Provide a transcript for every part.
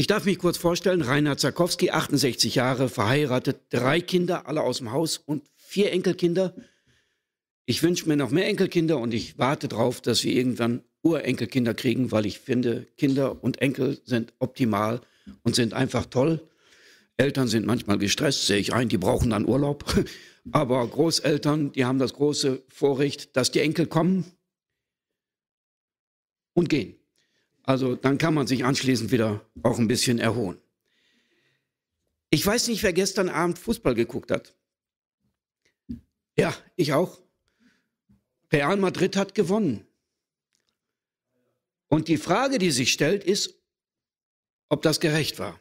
Ich darf mich kurz vorstellen, Reinhard Zarkowski, 68 Jahre, verheiratet, drei Kinder, alle aus dem Haus und vier Enkelkinder. Ich wünsche mir noch mehr Enkelkinder und ich warte darauf, dass wir irgendwann Urenkelkinder kriegen, weil ich finde, Kinder und Enkel sind optimal und sind einfach toll. Eltern sind manchmal gestresst, sehe ich ein, die brauchen dann Urlaub. Aber Großeltern, die haben das große Vorrecht, dass die Enkel kommen und gehen. Also dann kann man sich anschließend wieder auch ein bisschen erholen. Ich weiß nicht, wer gestern Abend Fußball geguckt hat. Ja, ich auch. Real Madrid hat gewonnen. Und die Frage, die sich stellt, ist, ob das gerecht war.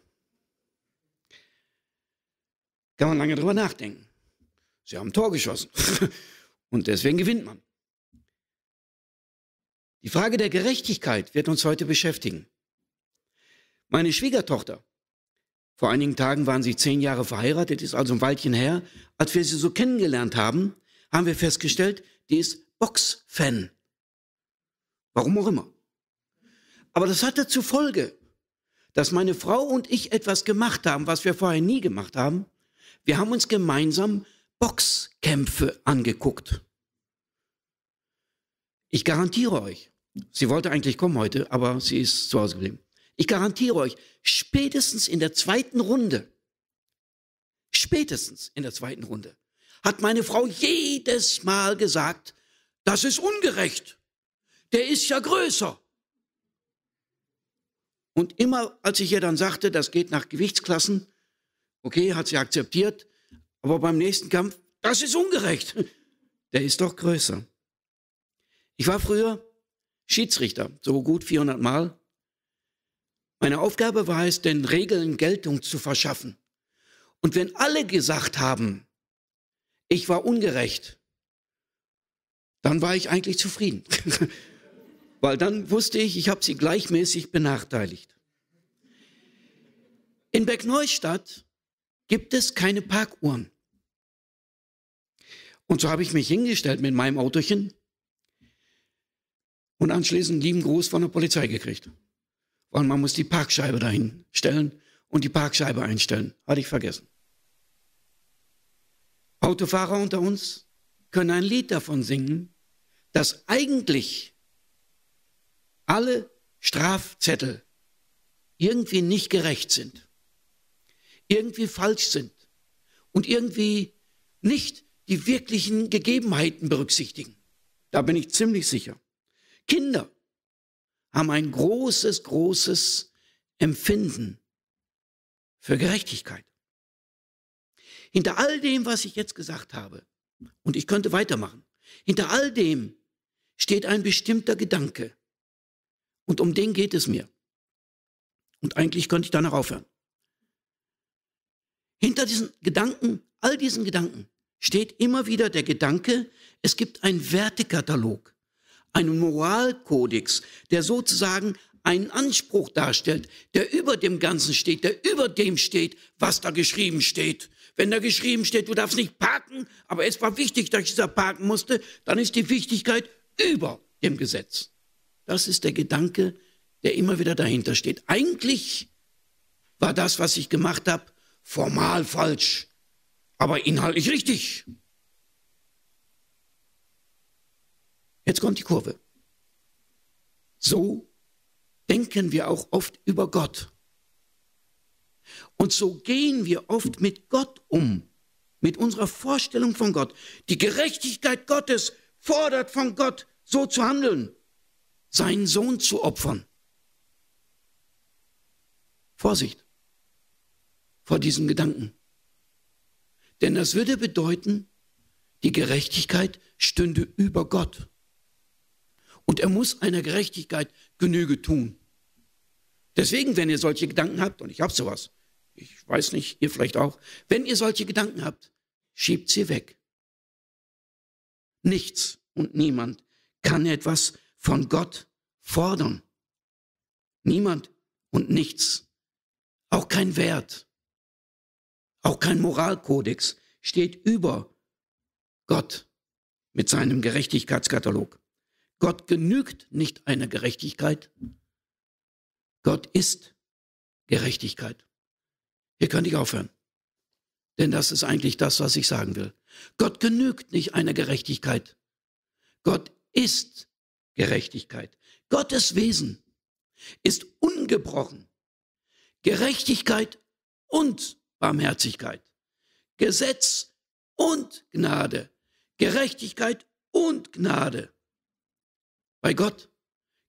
Kann man lange drüber nachdenken. Sie haben ein Tor geschossen. Und deswegen gewinnt man. Die Frage der Gerechtigkeit wird uns heute beschäftigen. Meine Schwiegertochter, vor einigen Tagen waren sie zehn Jahre verheiratet, ist also ein Weilchen her. Als wir sie so kennengelernt haben, haben wir festgestellt, die ist Box-Fan. Warum auch immer. Aber das hatte zur Folge, dass meine Frau und ich etwas gemacht haben, was wir vorher nie gemacht haben. Wir haben uns gemeinsam Boxkämpfe angeguckt. Ich garantiere euch, sie wollte eigentlich kommen heute, aber sie ist zu Hause geblieben. Ich garantiere euch, spätestens in der zweiten Runde, spätestens in der zweiten Runde, hat meine Frau jedes Mal gesagt, das ist ungerecht. Der ist ja größer. Und immer, als ich ihr dann sagte, das geht nach Gewichtsklassen, okay, hat sie akzeptiert, aber beim nächsten Kampf, das ist ungerecht. Der ist doch größer. Ich war früher Schiedsrichter, so gut 400 Mal. Meine Aufgabe war es, den Regeln Geltung zu verschaffen. Und wenn alle gesagt haben, ich war ungerecht, dann war ich eigentlich zufrieden. Weil dann wusste ich, ich habe sie gleichmäßig benachteiligt. In Beckneustadt gibt es keine Parkuhren. Und so habe ich mich hingestellt mit meinem Autochen und anschließend lieben Gruß von der Polizei gekriegt. Weil man muss die Parkscheibe dahin stellen und die Parkscheibe einstellen. Hatte ich vergessen. Autofahrer unter uns können ein Lied davon singen, dass eigentlich alle Strafzettel irgendwie nicht gerecht sind, irgendwie falsch sind und irgendwie nicht die wirklichen Gegebenheiten berücksichtigen. Da bin ich ziemlich sicher. Kinder haben ein großes, großes Empfinden für Gerechtigkeit. Hinter all dem, was ich jetzt gesagt habe, und ich könnte weitermachen, hinter all dem steht ein bestimmter Gedanke. Und um den geht es mir. Und eigentlich könnte ich danach aufhören. Hinter diesen Gedanken, all diesen Gedanken, steht immer wieder der Gedanke, es gibt einen Wertekatalog einen Moralkodex, der sozusagen einen Anspruch darstellt, der über dem Ganzen steht, der über dem steht, was da geschrieben steht. Wenn da geschrieben steht, du darfst nicht parken, aber es war wichtig, dass ich da parken musste, dann ist die Wichtigkeit über dem Gesetz. Das ist der Gedanke, der immer wieder dahinter steht. Eigentlich war das, was ich gemacht habe, formal falsch, aber inhaltlich richtig. Jetzt kommt die Kurve. So denken wir auch oft über Gott. Und so gehen wir oft mit Gott um, mit unserer Vorstellung von Gott. Die Gerechtigkeit Gottes fordert von Gott, so zu handeln, seinen Sohn zu opfern. Vorsicht vor diesen Gedanken. Denn das würde bedeuten, die Gerechtigkeit stünde über Gott. Und er muss einer Gerechtigkeit Genüge tun. Deswegen, wenn ihr solche Gedanken habt, und ich habe sowas, ich weiß nicht, ihr vielleicht auch, wenn ihr solche Gedanken habt, schiebt sie weg. Nichts und niemand kann etwas von Gott fordern. Niemand und nichts. Auch kein Wert, auch kein Moralkodex steht über Gott mit seinem Gerechtigkeitskatalog. Gott genügt nicht einer Gerechtigkeit. Gott ist Gerechtigkeit. Hier könnte ich aufhören. Denn das ist eigentlich das, was ich sagen will. Gott genügt nicht einer Gerechtigkeit. Gott ist Gerechtigkeit. Gottes Wesen ist ungebrochen. Gerechtigkeit und Barmherzigkeit. Gesetz und Gnade. Gerechtigkeit und Gnade. Bei Gott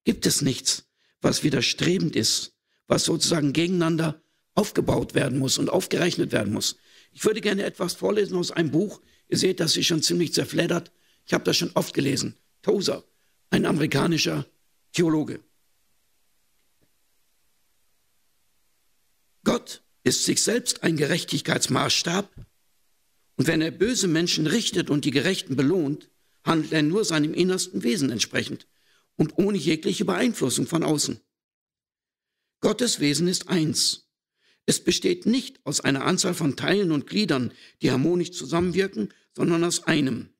gibt es nichts, was widerstrebend ist, was sozusagen gegeneinander aufgebaut werden muss und aufgerechnet werden muss. Ich würde gerne etwas vorlesen aus einem Buch. Ihr seht, das ist schon ziemlich zerfleddert. Ich habe das schon oft gelesen. Tozer, ein amerikanischer Theologe. Gott ist sich selbst ein Gerechtigkeitsmaßstab und wenn er böse Menschen richtet und die Gerechten belohnt, handelt er nur seinem innersten Wesen entsprechend und ohne jegliche Beeinflussung von außen. Gottes Wesen ist eins. Es besteht nicht aus einer Anzahl von Teilen und Gliedern, die harmonisch zusammenwirken, sondern aus einem.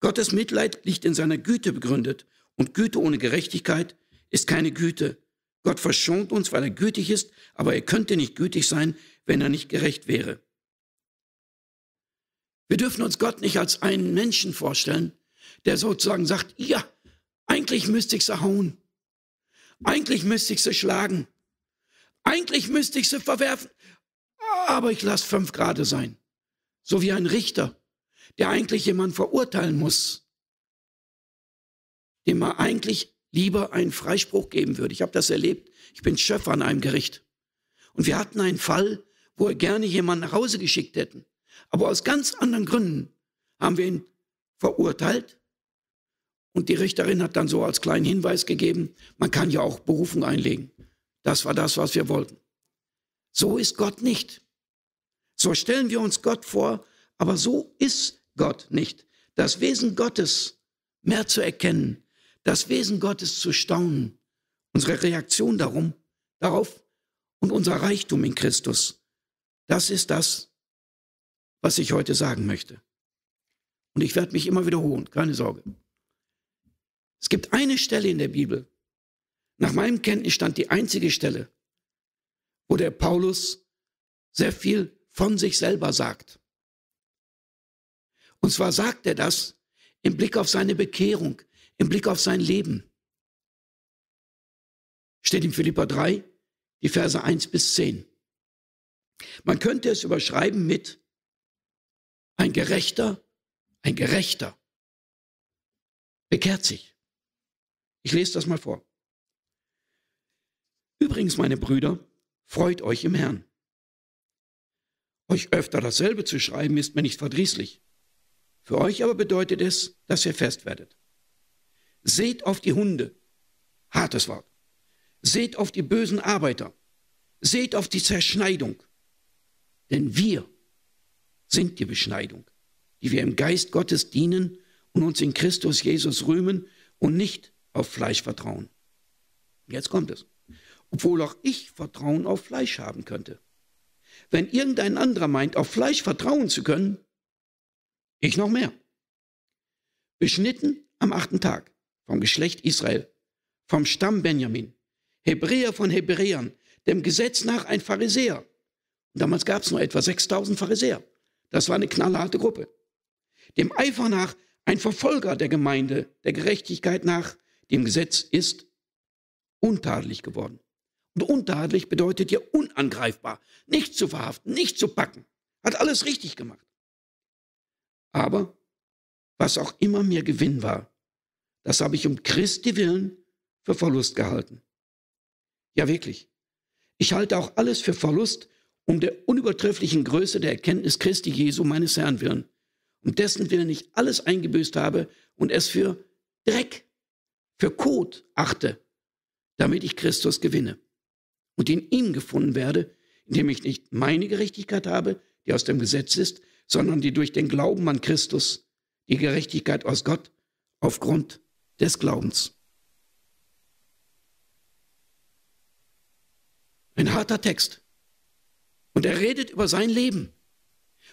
Gottes Mitleid liegt in seiner Güte begründet und Güte ohne Gerechtigkeit ist keine Güte. Gott verschont uns, weil er gütig ist, aber er könnte nicht gütig sein, wenn er nicht gerecht wäre. Wir dürfen uns Gott nicht als einen Menschen vorstellen, der sozusagen sagt, ja, eigentlich müsste ich sie hauen. Eigentlich müsste ich sie schlagen. Eigentlich müsste ich sie verwerfen. Aber ich lasse fünf Grade sein. So wie ein Richter, der eigentlich jemanden verurteilen muss, dem er eigentlich lieber einen Freispruch geben würde. Ich habe das erlebt. Ich bin Schöpfer an einem Gericht. Und wir hatten einen Fall, wo wir gerne jemanden nach Hause geschickt hätten. Aber aus ganz anderen Gründen haben wir ihn verurteilt. Und die Richterin hat dann so als kleinen Hinweis gegeben, man kann ja auch Berufung einlegen. Das war das, was wir wollten. So ist Gott nicht. So stellen wir uns Gott vor, aber so ist Gott nicht. Das Wesen Gottes mehr zu erkennen, das Wesen Gottes zu staunen, unsere Reaktion darum, darauf und unser Reichtum in Christus, das ist das, was ich heute sagen möchte. Und ich werde mich immer wiederholen, keine Sorge. Es gibt eine Stelle in der Bibel, nach meinem Kenntnisstand die einzige Stelle, wo der Paulus sehr viel von sich selber sagt. Und zwar sagt er das im Blick auf seine Bekehrung, im Blick auf sein Leben. Steht in Philippa 3, die Verse 1 bis 10. Man könnte es überschreiben mit ein Gerechter, ein Gerechter bekehrt sich. Ich lese das mal vor. Übrigens, meine Brüder, freut euch im Herrn. Euch öfter dasselbe zu schreiben, ist mir nicht verdrießlich. Für euch aber bedeutet es, dass ihr fest werdet. Seht auf die Hunde, hartes Wort. Seht auf die bösen Arbeiter. Seht auf die Zerschneidung. Denn wir sind die Beschneidung, die wir im Geist Gottes dienen und uns in Christus Jesus rühmen und nicht auf Fleisch vertrauen. Jetzt kommt es. Obwohl auch ich Vertrauen auf Fleisch haben könnte. Wenn irgendein anderer meint, auf Fleisch vertrauen zu können, ich noch mehr. Beschnitten am achten Tag vom Geschlecht Israel, vom Stamm Benjamin, Hebräer von Hebräern, dem Gesetz nach ein Pharisäer. Und damals gab es nur etwa 6000 Pharisäer. Das war eine knallharte Gruppe. Dem Eifer nach ein Verfolger der Gemeinde, der Gerechtigkeit nach, dem Gesetz ist untadelig geworden. Und untadelig bedeutet ja unangreifbar, nicht zu verhaften, nicht zu packen. Hat alles richtig gemacht. Aber was auch immer mir Gewinn war, das habe ich um Christi willen für Verlust gehalten. Ja, wirklich. Ich halte auch alles für Verlust um der unübertrefflichen Größe der Erkenntnis Christi Jesu, meines Herrn willen, um dessen Willen ich alles eingebüßt habe und es für Dreck, für Kot achte, damit ich Christus gewinne und in ihm gefunden werde, indem ich nicht meine Gerechtigkeit habe, die aus dem Gesetz ist, sondern die durch den Glauben an Christus, die Gerechtigkeit aus Gott, aufgrund des Glaubens. Ein harter Text. Und er redet über sein Leben.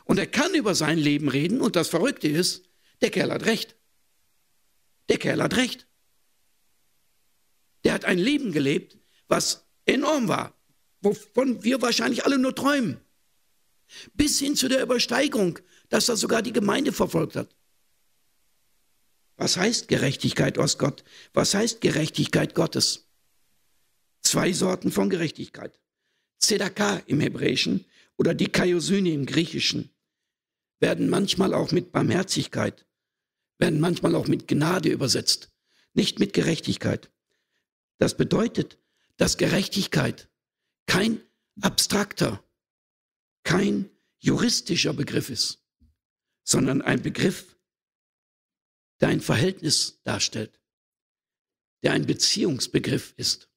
Und er kann über sein Leben reden. Und das Verrückte ist, der Kerl hat recht. Der Kerl hat recht. Der hat ein Leben gelebt, was enorm war. wovon wir wahrscheinlich alle nur träumen. Bis hin zu der Übersteigerung, dass das sogar die Gemeinde verfolgt hat. Was heißt Gerechtigkeit aus Gott? Was heißt Gerechtigkeit Gottes? Zwei Sorten von Gerechtigkeit. Zedakah im Hebräischen oder die Kaiosyne im Griechischen werden manchmal auch mit Barmherzigkeit, werden manchmal auch mit Gnade übersetzt, nicht mit Gerechtigkeit. Das bedeutet, dass Gerechtigkeit kein abstrakter, kein juristischer Begriff ist, sondern ein Begriff, der ein Verhältnis darstellt, der ein Beziehungsbegriff ist.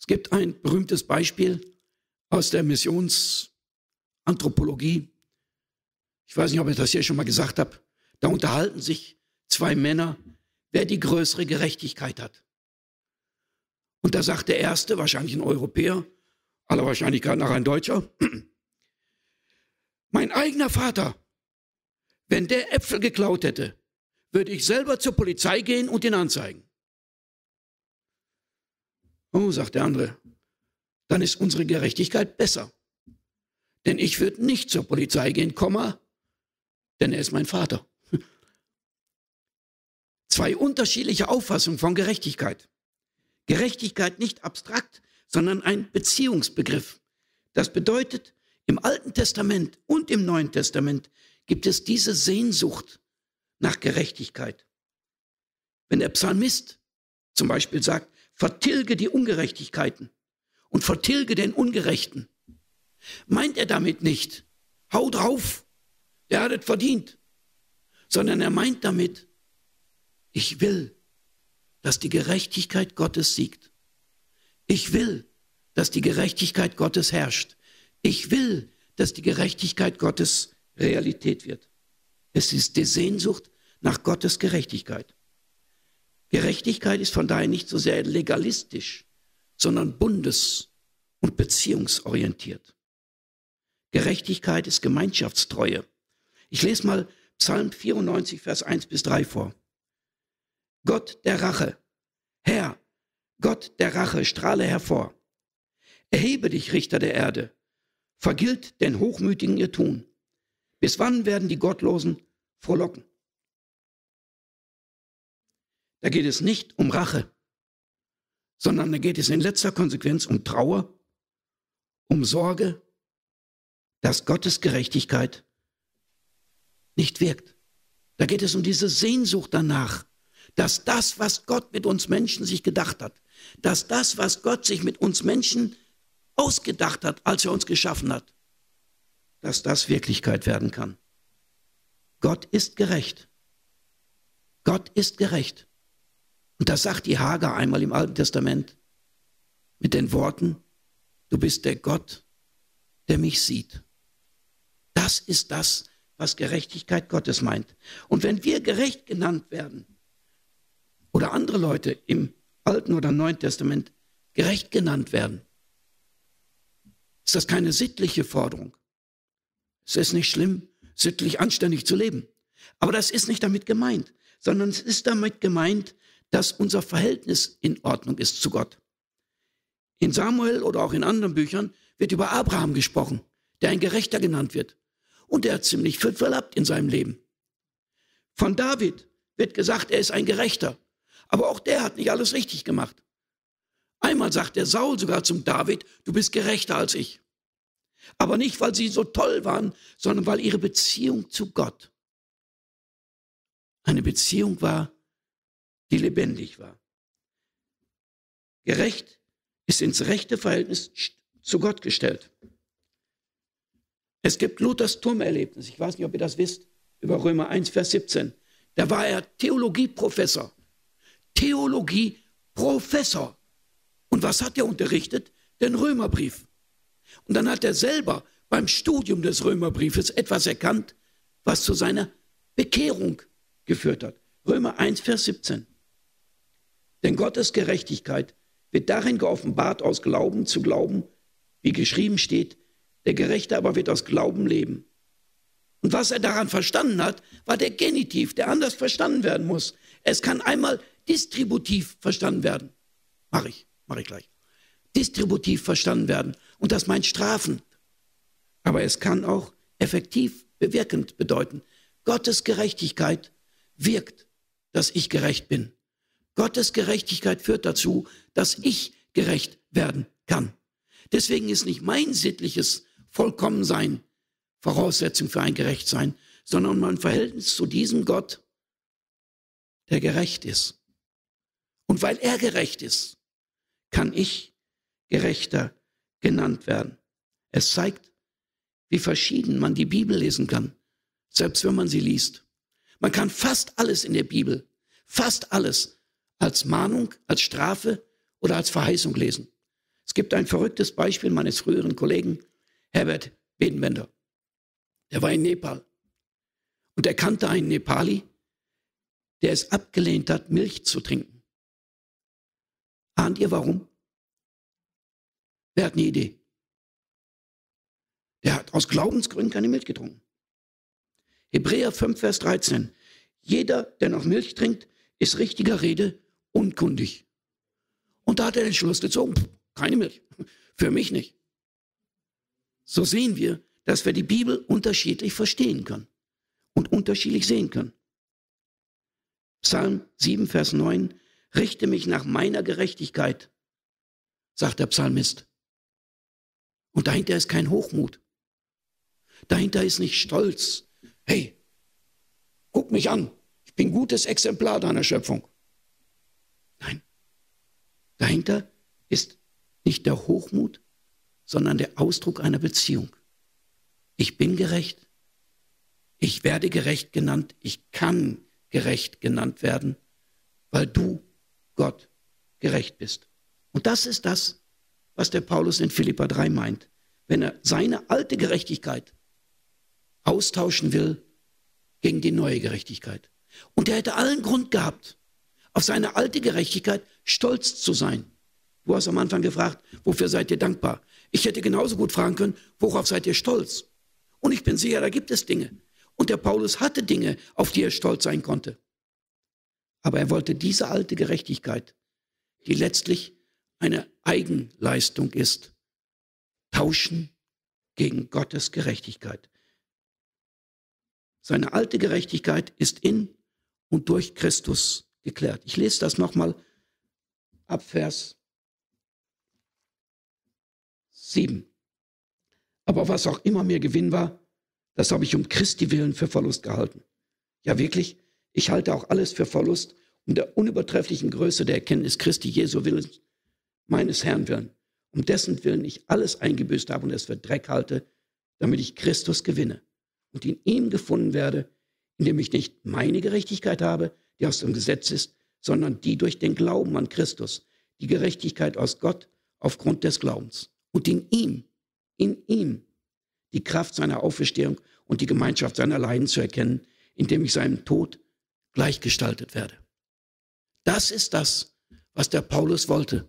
Es gibt ein berühmtes Beispiel aus der Missionsanthropologie. Ich weiß nicht, ob ich das hier schon mal gesagt habe. Da unterhalten sich zwei Männer, wer die größere Gerechtigkeit hat. Und da sagt der Erste, wahrscheinlich ein Europäer, aller Wahrscheinlichkeit nach ein Deutscher, mein eigener Vater, wenn der Äpfel geklaut hätte, würde ich selber zur Polizei gehen und ihn anzeigen. Oh, sagt der andere, dann ist unsere Gerechtigkeit besser. Denn ich würde nicht zur Polizei gehen, Komma, denn er ist mein Vater. Zwei unterschiedliche Auffassungen von Gerechtigkeit. Gerechtigkeit nicht abstrakt, sondern ein Beziehungsbegriff. Das bedeutet, im Alten Testament und im Neuen Testament gibt es diese Sehnsucht nach Gerechtigkeit. Wenn der Psalmist zum Beispiel sagt, vertilge die Ungerechtigkeiten und vertilge den Ungerechten, meint er damit nicht, hau drauf, der hat es verdient, sondern er meint damit, ich will, dass die Gerechtigkeit Gottes siegt. Ich will, dass die Gerechtigkeit Gottes herrscht. Ich will, dass die Gerechtigkeit Gottes Realität wird. Es ist die Sehnsucht nach Gottes Gerechtigkeit. Gerechtigkeit ist von daher nicht so sehr legalistisch, sondern bundes- und beziehungsorientiert. Gerechtigkeit ist Gemeinschaftstreue. Ich lese mal Psalm 94, Vers 1 bis 3 vor. Gott der Rache, Herr, Gott der Rache, strahle hervor. Erhebe dich, Richter der Erde, vergilt den Hochmütigen ihr Tun. Bis wann werden die Gottlosen frohlocken? Da geht es nicht um Rache, sondern da geht es in letzter Konsequenz um Trauer, um Sorge, dass Gottes Gerechtigkeit nicht wirkt. Da geht es um diese Sehnsucht danach, dass das, was Gott mit uns Menschen sich gedacht hat, dass das, was Gott sich mit uns Menschen ausgedacht hat, als er uns geschaffen hat, dass das Wirklichkeit werden kann. Gott ist gerecht. Gott ist gerecht. Und das sagt die Hager einmal im Alten Testament mit den Worten, du bist der Gott, der mich sieht. Das ist das, was Gerechtigkeit Gottes meint. Und wenn wir gerecht genannt werden, oder andere Leute im Alten oder Neuen Testament gerecht genannt werden, ist das keine sittliche Forderung. Es ist nicht schlimm, sittlich anständig zu leben. Aber das ist nicht damit gemeint, sondern es ist damit gemeint, dass unser Verhältnis in Ordnung ist zu Gott. In Samuel oder auch in anderen Büchern wird über Abraham gesprochen, der ein Gerechter genannt wird. Und der hat ziemlich viel verlappt in seinem Leben. Von David wird gesagt, er ist ein Gerechter. Aber auch der hat nicht alles richtig gemacht. Einmal sagt der Saul sogar zum David, du bist gerechter als ich. Aber nicht, weil sie so toll waren, sondern weil ihre Beziehung zu Gott eine Beziehung war, die lebendig war. Gerecht ist ins rechte Verhältnis zu Gott gestellt. Es gibt Luthers Turmerlebnis, ich weiß nicht, ob ihr das wisst, über Römer 1, Vers 17. Da war er Theologieprofessor. Theologieprofessor. Und was hat er unterrichtet? Den Römerbrief. Und dann hat er selber beim Studium des Römerbriefes etwas erkannt, was zu seiner Bekehrung geführt hat. Römer 1, Vers 17. Denn Gottes Gerechtigkeit wird darin geoffenbart, aus Glauben zu glauben, wie geschrieben steht, der Gerechte aber wird aus Glauben leben. Und was er daran verstanden hat, war der Genitiv, der anders verstanden werden muss. Es kann einmal distributiv verstanden werden. Mache ich, mache ich gleich. distributiv verstanden werden und das meint strafend. Aber es kann auch effektiv bewirkend bedeuten. Gottes Gerechtigkeit wirkt, dass ich gerecht bin. Gottes Gerechtigkeit führt dazu, dass ich gerecht werden kann. Deswegen ist nicht mein sittliches Vollkommensein Voraussetzung für ein Gerechtsein, sondern mein Verhältnis zu diesem Gott, der gerecht ist. Und weil er gerecht ist, kann ich gerechter genannt werden. Es zeigt, wie verschieden man die Bibel lesen kann, selbst wenn man sie liest. Man kann fast alles in der Bibel, fast alles als Mahnung, als Strafe oder als Verheißung lesen. Es gibt ein verrücktes Beispiel meines früheren Kollegen Herbert Bedenwender. Der war in Nepal. Und er kannte einen Nepali, der es abgelehnt hat, Milch zu trinken. Ahnt ihr warum? Wer hat eine Idee? Der hat aus Glaubensgründen keine Milch getrunken. Hebräer 5, Vers 13. Jeder, der noch Milch trinkt, ist richtiger Rede unkundig. Und da hat er den Schluss gezogen, keine Milch. Für mich nicht. So sehen wir, dass wir die Bibel unterschiedlich verstehen können und unterschiedlich sehen können. Psalm 7, Vers 9. Richte mich nach meiner Gerechtigkeit, sagt der Psalmist. Und dahinter ist kein Hochmut. Dahinter ist nicht Stolz. Hey, guck mich an. Ich bin gutes Exemplar deiner Schöpfung. Nein. Dahinter ist nicht der Hochmut, sondern der Ausdruck einer Beziehung. Ich bin gerecht. Ich werde gerecht genannt. Ich kann gerecht genannt werden, weil du, Gott, gerecht bist. Und das ist das, was der Paulus in Philippa 3 meint. Wenn er seine alte Gerechtigkeit austauschen will gegen die neue Gerechtigkeit. Und er hätte allen Grund gehabt, auf seine alte Gerechtigkeit stolz zu sein. Du hast am Anfang gefragt, wofür seid ihr dankbar? Ich hätte genauso gut fragen können, worauf seid ihr stolz? Und ich bin sicher, da gibt es Dinge. Und der Paulus hatte Dinge, auf die er stolz sein konnte. Aber er wollte diese alte Gerechtigkeit, die letztlich eine Eigenleistung ist, tauschen gegen Gottes Gerechtigkeit. Seine alte Gerechtigkeit ist in und durch Christus geklärt. Ich lese das nochmal ab Vers 7. Aber was auch immer mir Gewinn war, das habe ich um Christi willen für Verlust gehalten. Ja wirklich, ich halte auch alles für Verlust um der unübertrefflichen Größe der Erkenntnis Christi Jesu willen, meines Herrn willen, um dessen Willen ich alles eingebüßt habe und es für Dreck halte, damit ich Christus gewinne und in ihm gefunden werde, indem ich nicht meine Gerechtigkeit habe, die aus dem Gesetz ist, sondern die durch den Glauben an Christus, die Gerechtigkeit aus Gott aufgrund des Glaubens. Und in ihm, in ihm, die Kraft seiner Auferstehung und die Gemeinschaft seiner Leiden zu erkennen, indem ich seinem Tod gleichgestaltet werde. Das ist das, was der Paulus wollte.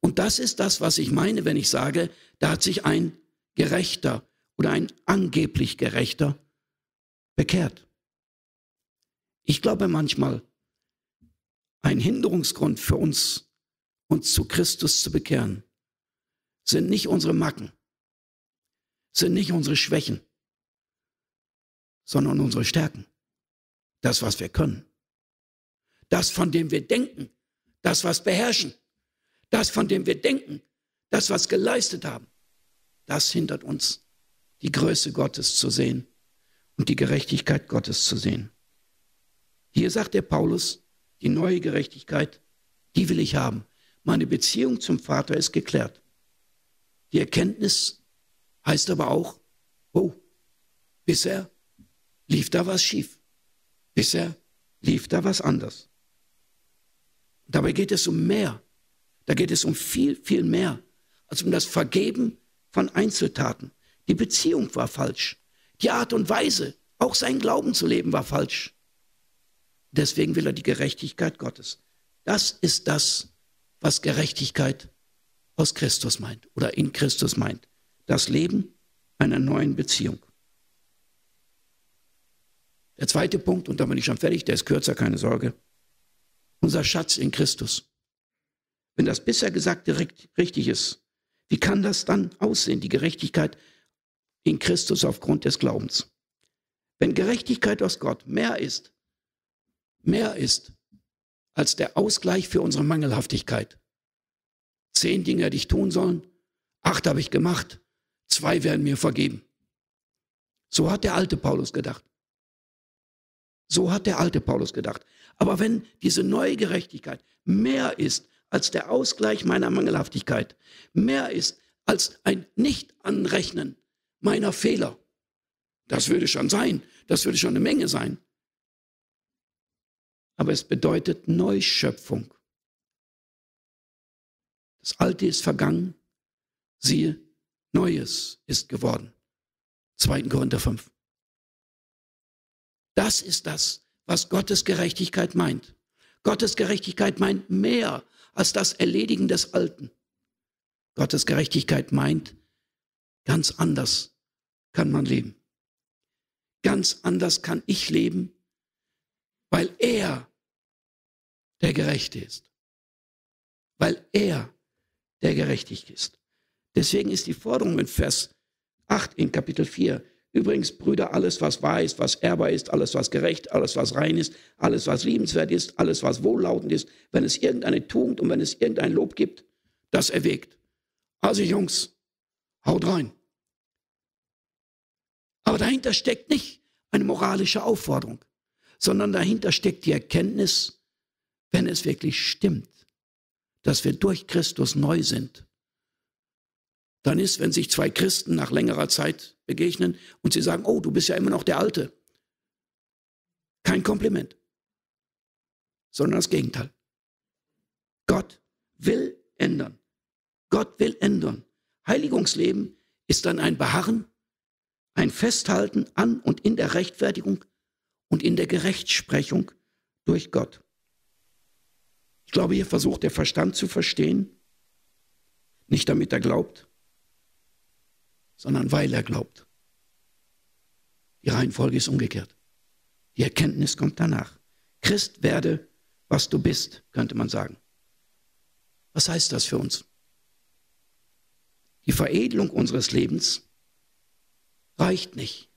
Und das ist das, was ich meine, wenn ich sage, da hat sich ein Gerechter oder ein angeblich Gerechter bekehrt. Ich glaube manchmal, ein Hinderungsgrund für uns, uns zu Christus zu bekehren, sind nicht unsere Macken, sind nicht unsere Schwächen, sondern unsere Stärken. Das, was wir können. Das, von dem wir denken. Das, was beherrschen. Das, von dem wir denken. Das, was geleistet haben. Das hindert uns, die Größe Gottes zu sehen und die Gerechtigkeit Gottes zu sehen. Hier sagt der Paulus, die neue Gerechtigkeit, die will ich haben. Meine Beziehung zum Vater ist geklärt. Die Erkenntnis heißt aber auch, oh, bisher lief da was schief. Bisher lief da was anders. Dabei geht es um mehr. Da geht es um viel, viel mehr als um das Vergeben von Einzeltaten. Die Beziehung war falsch. Die Art und Weise, auch sein Glauben zu leben, war falsch. Deswegen will er die Gerechtigkeit Gottes. Das ist das, was Gerechtigkeit aus Christus meint oder in Christus meint. Das Leben einer neuen Beziehung. Der zweite Punkt, und da bin ich schon fertig, der ist kürzer, keine Sorge. Unser Schatz in Christus. Wenn das bisher Gesagte richtig ist, Wie kann das dann aussehen, die Gerechtigkeit in Christus aufgrund des Glaubens? Wenn Gerechtigkeit aus Gott mehr ist, mehr ist als der Ausgleich für unsere Mangelhaftigkeit. Zehn Dinge, die ich tun sollen, acht habe ich gemacht, zwei werden mir vergeben. So hat der alte Paulus gedacht. So hat der alte Paulus gedacht. Aber wenn diese neue Gerechtigkeit mehr ist als der Ausgleich meiner Mangelhaftigkeit, mehr ist als ein Nicht-Anrechnen meiner Fehler, das würde schon sein, das würde schon eine Menge sein. Aber es bedeutet Neuschöpfung. Das Alte ist vergangen, siehe, Neues ist geworden. 2. Korinther 5. Das ist das, was Gottes Gerechtigkeit meint. Gottes Gerechtigkeit meint mehr als das Erledigen des Alten. Gottes Gerechtigkeit meint, ganz anders kann man leben. Ganz anders kann ich leben, weil er der Gerechte ist. Weil er der Gerechtig ist. Deswegen ist die Forderung in Vers 8 in Kapitel 4, Übrigens, Brüder, alles, was wahr ist, was ehrbar ist, alles, was gerecht, alles, was rein ist, alles, was liebenswert ist, alles, was wohllautend ist, wenn es irgendeine Tugend und wenn es irgendein Lob gibt, das erwägt. Also Jungs, haut rein. Aber dahinter steckt nicht eine moralische Aufforderung, sondern dahinter steckt die Erkenntnis, wenn es wirklich stimmt, dass wir durch Christus neu sind, dann ist, wenn sich zwei Christen nach längerer Zeit begegnen und sie sagen, oh, du bist ja immer noch der Alte. Kein Kompliment, sondern das Gegenteil. Gott will ändern. Gott will ändern. Heiligungsleben ist dann ein Beharren, ein Festhalten an und in der Rechtfertigung und in der Gerechtsprechung durch Gott. Ich glaube, hier versucht der Verstand zu verstehen, nicht damit er glaubt, sondern weil er glaubt. Die Reihenfolge ist umgekehrt. Die Erkenntnis kommt danach. Christ werde, was du bist, könnte man sagen. Was heißt das für uns? Die Veredelung unseres Lebens reicht nicht.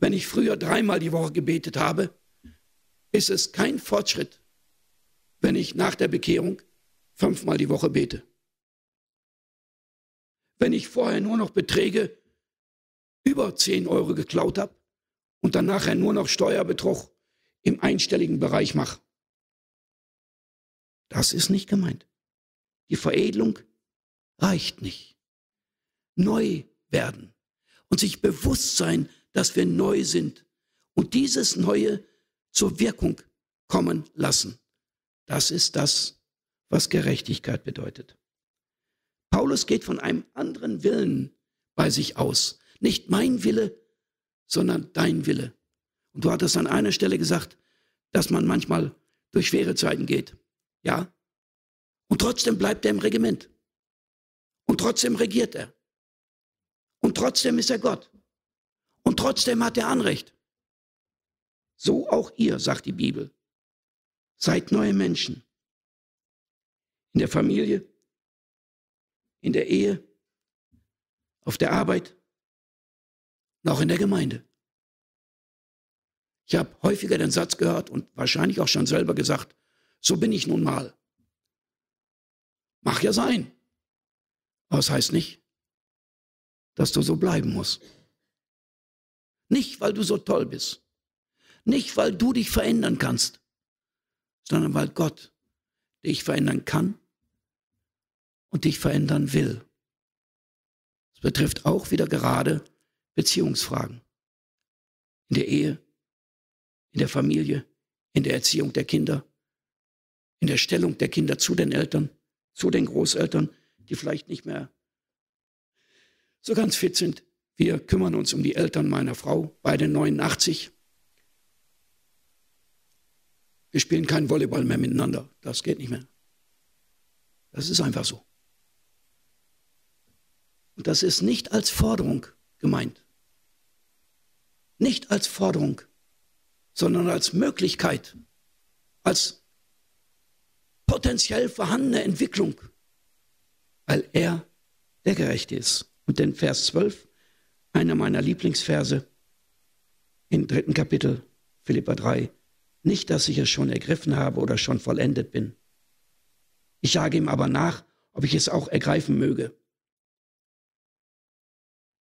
Wenn ich früher dreimal die Woche gebetet habe, ist es kein Fortschritt, wenn ich nach der Bekehrung fünfmal die Woche bete wenn ich vorher nur noch Beträge über 10 Euro geklaut habe und dann nachher nur noch Steuerbetrug im einstelligen Bereich mache. Das ist nicht gemeint. Die Veredelung reicht nicht. Neu werden und sich bewusst sein, dass wir neu sind und dieses Neue zur Wirkung kommen lassen. Das ist das, was Gerechtigkeit bedeutet. Paulus geht von einem anderen Willen bei sich aus. Nicht mein Wille, sondern dein Wille. Und du hattest an einer Stelle gesagt, dass man manchmal durch schwere Zeiten geht. Ja? Und trotzdem bleibt er im Regiment. Und trotzdem regiert er. Und trotzdem ist er Gott. Und trotzdem hat er Anrecht. So auch ihr, sagt die Bibel. Seid neue Menschen. In der Familie, in der Ehe, auf der Arbeit auch in der Gemeinde. Ich habe häufiger den Satz gehört und wahrscheinlich auch schon selber gesagt, so bin ich nun mal. Mach ja sein. Aber es das heißt nicht, dass du so bleiben musst. Nicht, weil du so toll bist. Nicht, weil du dich verändern kannst, sondern weil Gott dich verändern kann und dich verändern will. Es betrifft auch wieder gerade Beziehungsfragen. In der Ehe, in der Familie, in der Erziehung der Kinder, in der Stellung der Kinder zu den Eltern, zu den Großeltern, die vielleicht nicht mehr so ganz fit sind. Wir kümmern uns um die Eltern meiner Frau, beide 89. Wir spielen keinen Volleyball mehr miteinander. Das geht nicht mehr. Das ist einfach so. Und das ist nicht als Forderung gemeint. Nicht als Forderung, sondern als Möglichkeit, als potenziell vorhandene Entwicklung weil er der Gerechte ist. Und den Vers 12, einer meiner Lieblingsverse im dritten Kapitel, Philippa 3, nicht, dass ich es schon ergriffen habe oder schon vollendet bin. Ich jage ihm aber nach, ob ich es auch ergreifen möge.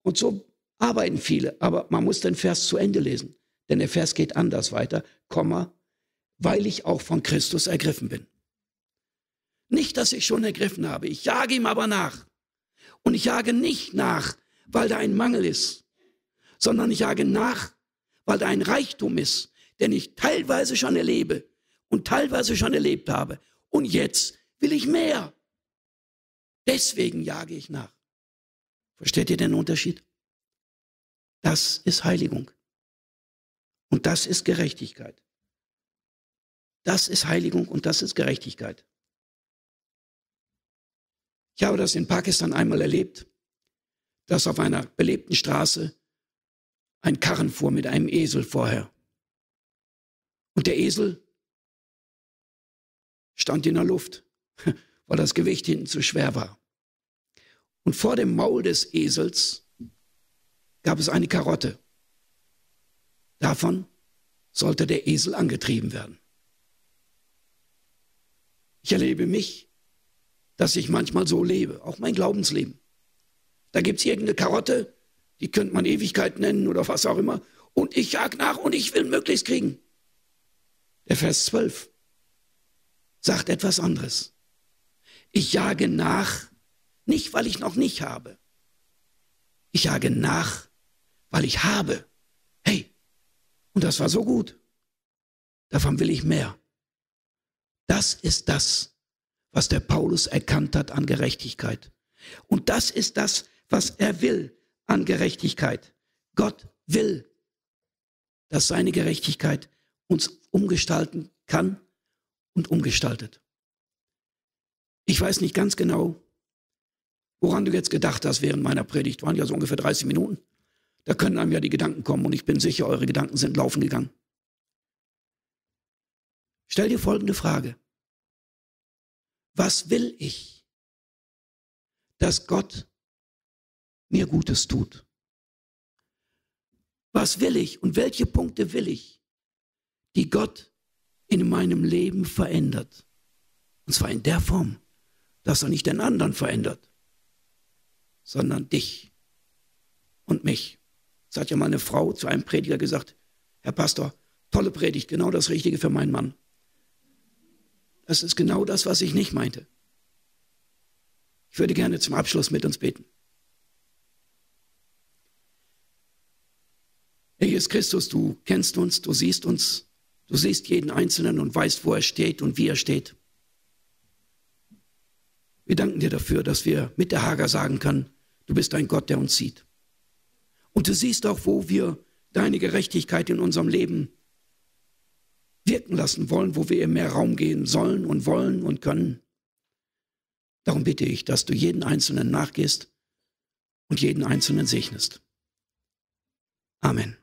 Und so arbeiten viele, aber man muss den Vers zu Ende lesen, denn der Vers geht anders weiter, Komma, weil ich auch von Christus ergriffen bin. Nicht, dass ich schon ergriffen habe, ich jage ihm aber nach. Und ich jage nicht nach, weil da ein Mangel ist, sondern ich jage nach, weil da ein Reichtum ist, den ich teilweise schon erlebe und teilweise schon erlebt habe. Und jetzt will ich mehr. Deswegen jage ich nach. Versteht ihr den Unterschied? Das ist Heiligung. Und das ist Gerechtigkeit. Das ist Heiligung und das ist Gerechtigkeit. Ich habe das in Pakistan einmal erlebt, dass auf einer belebten Straße ein Karren fuhr mit einem Esel vorher. Und der Esel stand in der Luft, weil das Gewicht hinten zu schwer war. Und vor dem Maul des Esels gab es eine Karotte. Davon sollte der Esel angetrieben werden. Ich erlebe mich, dass ich manchmal so lebe, auch mein Glaubensleben. Da gibt es irgendeine Karotte, die könnte man Ewigkeit nennen oder was auch immer, und ich jag nach und ich will möglichst kriegen. Der Vers 12 sagt etwas anderes. Ich jage nach, nicht weil ich noch nicht habe. Ich jage nach, weil ich habe. Hey, und das war so gut. Davon will ich mehr. Das ist das, was der Paulus erkannt hat an Gerechtigkeit. Und das ist das, was er will an Gerechtigkeit. Gott will, dass seine Gerechtigkeit uns umgestalten kann und umgestaltet. Ich weiß nicht ganz genau, woran du jetzt gedacht hast während meiner Predigt. Waren ja so ungefähr 30 Minuten. Da können einem ja die Gedanken kommen und ich bin sicher, eure Gedanken sind laufen gegangen. Stell dir folgende Frage. Was will ich, dass Gott mir Gutes tut? Was will ich und welche Punkte will ich, die Gott in meinem Leben verändert? Und zwar in der Form, dass er nicht den anderen verändert, sondern dich und mich. Das hat ja mal eine Frau zu einem Prediger gesagt, Herr Pastor, tolle Predigt, genau das Richtige für meinen Mann. Das ist genau das, was ich nicht meinte. Ich würde gerne zum Abschluss mit uns beten. Herr Jesus Christus, du kennst uns, du siehst uns, du siehst jeden Einzelnen und weißt, wo er steht und wie er steht. Wir danken dir dafür, dass wir mit der Hager sagen können, du bist ein Gott, der uns sieht. Und du siehst auch, wo wir deine Gerechtigkeit in unserem Leben wirken lassen wollen, wo wir ihr mehr Raum gehen sollen und wollen und können. Darum bitte ich, dass du jeden Einzelnen nachgehst und jeden Einzelnen segnest. Amen.